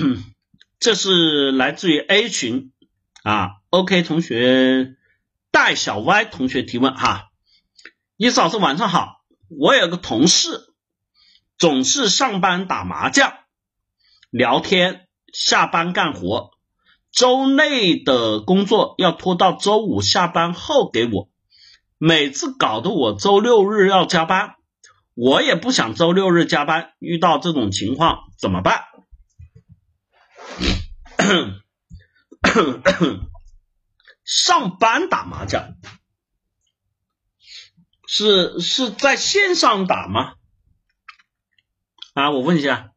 这是来自于 A 群。啊，OK 同学戴小歪同学提问。哈，伊老师晚上好，我有个同事总是上班打麻将、聊天、下班干活，周内的工作要拖到周五下班后给我，每次搞得我周六日要加班，我也不想周六日加班，遇到这种情况怎么办？上班打麻将是是在线上打吗？啊，我问一下，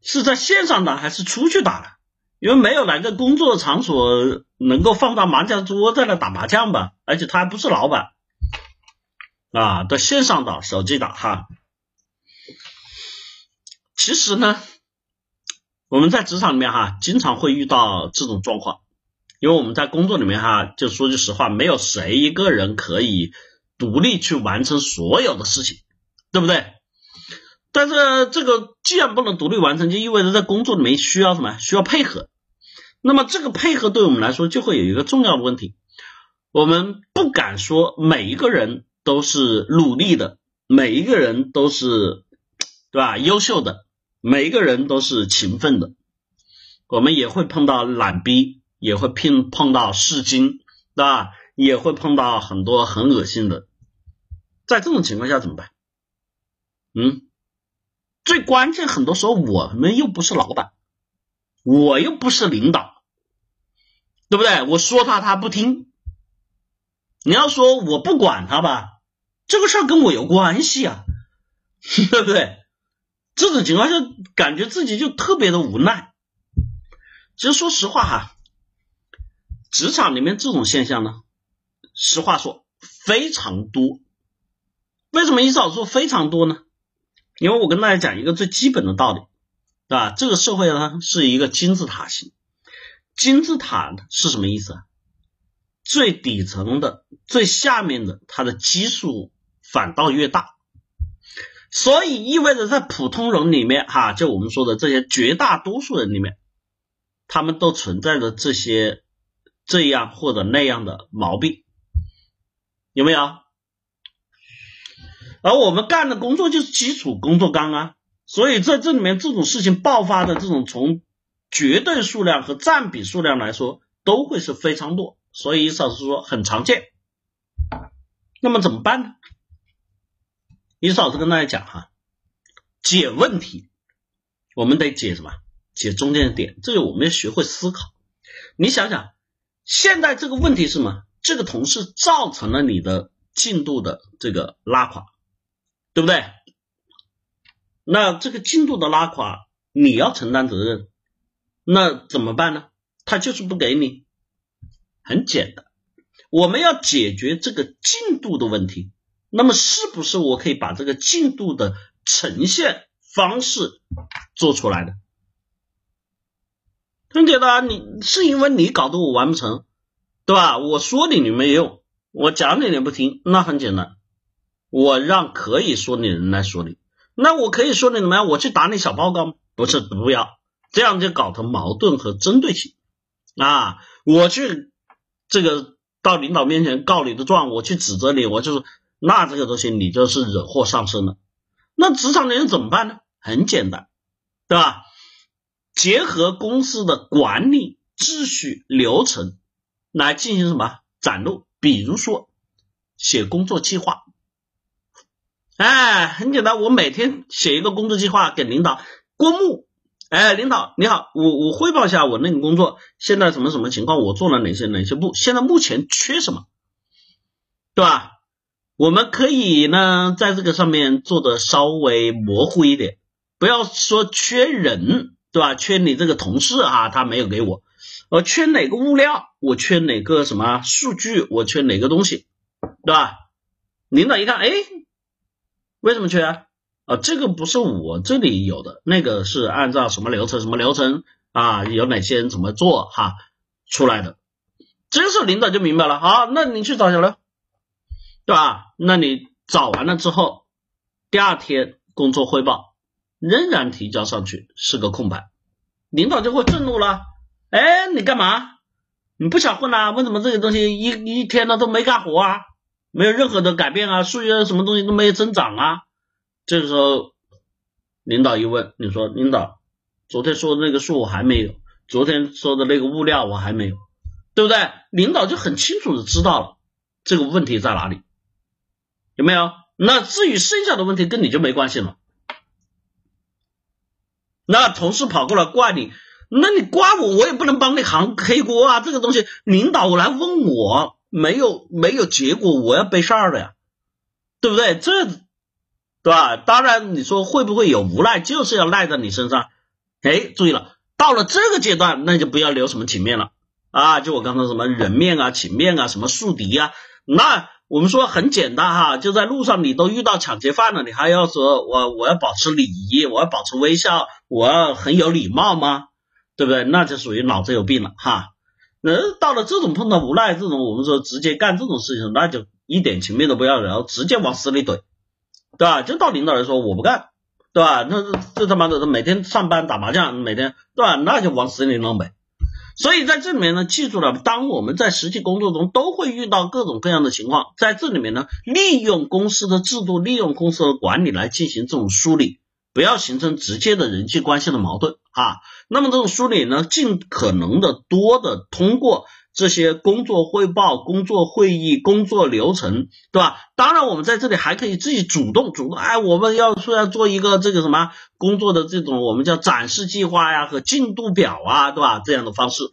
是在线上打还是出去打？因为没有哪个工作场所能够放到麻将桌在那打麻将吧，而且他还不是老板啊，在线上打，手机打哈。其实呢，我们在职场里面哈，经常会遇到这种状况，因为我们在工作里面哈，就说句实话，没有谁一个人可以独立去完成所有的事情，对不对？但是这个既然不能独立完成，就意味着在工作里面需要什么？需要配合。那么这个配合对我们来说就会有一个重要的问题，我们不敢说每一个人都是努力的，每一个人都是对吧？优秀的。每一个人都是勤奋的，我们也会碰到懒逼，也会碰碰到戏精，对吧？也会碰到很多很恶心的。在这种情况下怎么办？嗯，最关键，很多时候我们又不是老板，我又不是领导，对不对？我说他他不听，你要说我不管他吧，这个事儿跟我有关系啊，对不对？这种情况下，感觉自己就特别的无奈。其实说实话哈，职场里面这种现象呢，实话说非常多。为什么一早说非常多呢？因为我跟大家讲一个最基本的道理，对吧？这个社会呢是一个金字塔型，金字塔是什么意思啊？最底层的、最下面的，它的基数反倒越大。所以意味着在普通人里面，哈，就我们说的这些绝大多数人里面，他们都存在着这些这样或者那样的毛病，有没有？而我们干的工作就是基础工作岗啊，所以在这里面这种事情爆发的这种从绝对数量和占比数量来说，都会是非常多，所以意思是说很常见。那么怎么办呢？李老师跟大家讲哈，解问题，我们得解什么？解中间的点，这个我们要学会思考。你想想，现在这个问题是什么？这个同事造成了你的进度的这个拉垮，对不对？那这个进度的拉垮，你要承担责任，那怎么办呢？他就是不给你，很简单，我们要解决这个进度的问题。那么是不是我可以把这个进度的呈现方式做出来的？很简单，你是因为你搞得我完不成，对吧？我说你你没用，我讲你你不听，那很简单，我让可以说你的人来说你。那我可以说你怎么样？我去打你小报告吗？不是，不要，这样就搞成矛盾和针对性啊！我去这个到领导面前告你的状，我去指责你，我就是。那这个东西你就是惹祸上身了。那职场人怎么办呢？很简单，对吧？结合公司的管理秩序流程来进行什么展露？比如说写工作计划。哎，很简单，我每天写一个工作计划给领导过目。哎，领导你好，我我汇报一下我那个工作现在什么什么情况，我做了哪些哪些步，现在目前缺什么，对吧？我们可以呢，在这个上面做的稍微模糊一点，不要说缺人，对吧？缺你这个同事啊，他没有给我，我缺哪个物料，我缺哪个什么数据，我缺哪个东西，对吧？领导一看，哎，为什么缺啊？啊，这个不是我这里有的，那个是按照什么流程，什么流程啊？有哪些人怎么做哈出来的？这时候领导就明白了，好，那你去找小刘。对吧？那你找完了之后，第二天工作汇报，仍然提交上去是个空白，领导就会震怒了。哎，你干嘛？你不想混了？为什么这些东西一一天呢都没干活啊？没有任何的改变啊？数据什么东西都没有增长啊？这个时候，领导一问，你说领导，昨天说的那个数我还没有，昨天说的那个物料我还没有，对不对？领导就很清楚的知道了这个问题在哪里，有没有？那至于剩下的问题跟你就没关系了。那同事跑过来怪你，那你怪我，我也不能帮你扛黑锅啊。这个东西领导来问我，没有没有结果，我要背事儿的呀，对不对？这对吧？当然你说会不会有无赖，就是要赖在你身上。哎，注意了，到了这个阶段，那就不要留什么情面了啊。就我刚才什么人面啊、情面啊、什么树敌啊，那。我们说很简单哈，就在路上你都遇到抢劫犯了，你还要说我我要保持礼仪，我要保持微笑，我要很有礼貌吗？对不对？那就属于脑子有病了哈。那到了这种碰到无赖这种，我们说直接干这种事情，那就一点情面都不要，然后直接往死里怼，对吧？就到领导来说我不干，对吧？那这他妈的每天上班打麻将，每天对吧？那就往死里弄呗。所以在这里面呢，记住了，当我们在实际工作中都会遇到各种各样的情况，在这里面呢，利用公司的制度，利用公司的管理来进行这种梳理，不要形成直接的人际关系的矛盾啊。那么这种梳理呢，尽可能的多的通过。这些工作汇报、工作会议、工作流程，对吧？当然，我们在这里还可以自己主动主动，哎，我们要说要做一个这个什么工作的这种我们叫展示计划呀和进度表啊，对吧？这样的方式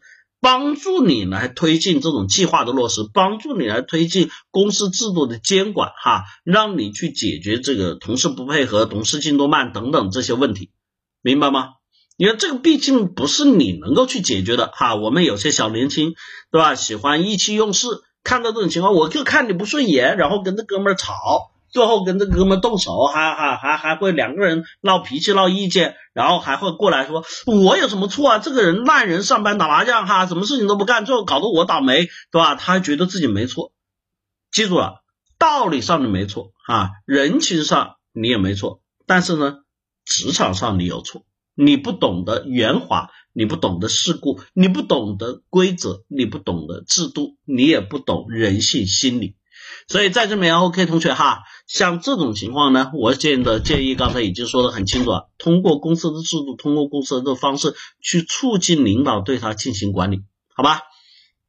帮助你来推进这种计划的落实，帮助你来推进公司制度的监管，哈，让你去解决这个同事不配合、同事进度慢等等这些问题，明白吗？你看这个毕竟不是你能够去解决的哈，我们有些小年轻，对吧？喜欢意气用事，看到这种情况，我就看你不顺眼，然后跟这哥们儿吵，最后跟这哥们动手，还还还还会两个人闹脾气、闹意见，然后还会过来说我有什么错啊？这个人烂人，上班打麻将哈，什么事情都不干，最后搞得我倒霉，对吧？他还觉得自己没错，记住了，道理上你没错啊，人情上你也没错，但是呢，职场上你有错。你不懂得圆滑，你不懂得世故，你不懂得规则，你不懂得制度，你也不懂人性心理。所以在这面，OK 同学哈，像这种情况呢，我建的建议刚才已经说的很清楚了，通过公司的制度，通过公司的方式去促进领导对他进行管理，好吧？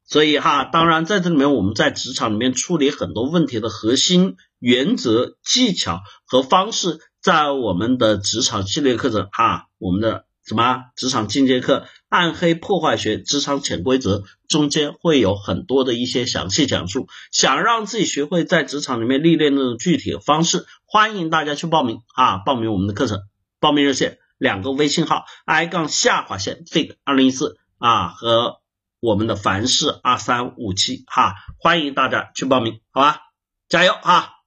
所以哈，当然在这里面，我们在职场里面处理很多问题的核心原则、技巧和方式。在我们的职场系列课程哈，我们的什么职场进阶课《暗黑破坏学：职场潜规则》中间会有很多的一些详细讲述。想让自己学会在职场里面历练那种具体的方式，欢迎大家去报名啊！报名我们的课程，报名热线两个微信号：i 杠下划线 fig 二零一四啊和我们的凡事二三五七哈，欢迎大家去报名，好吧？加油哈！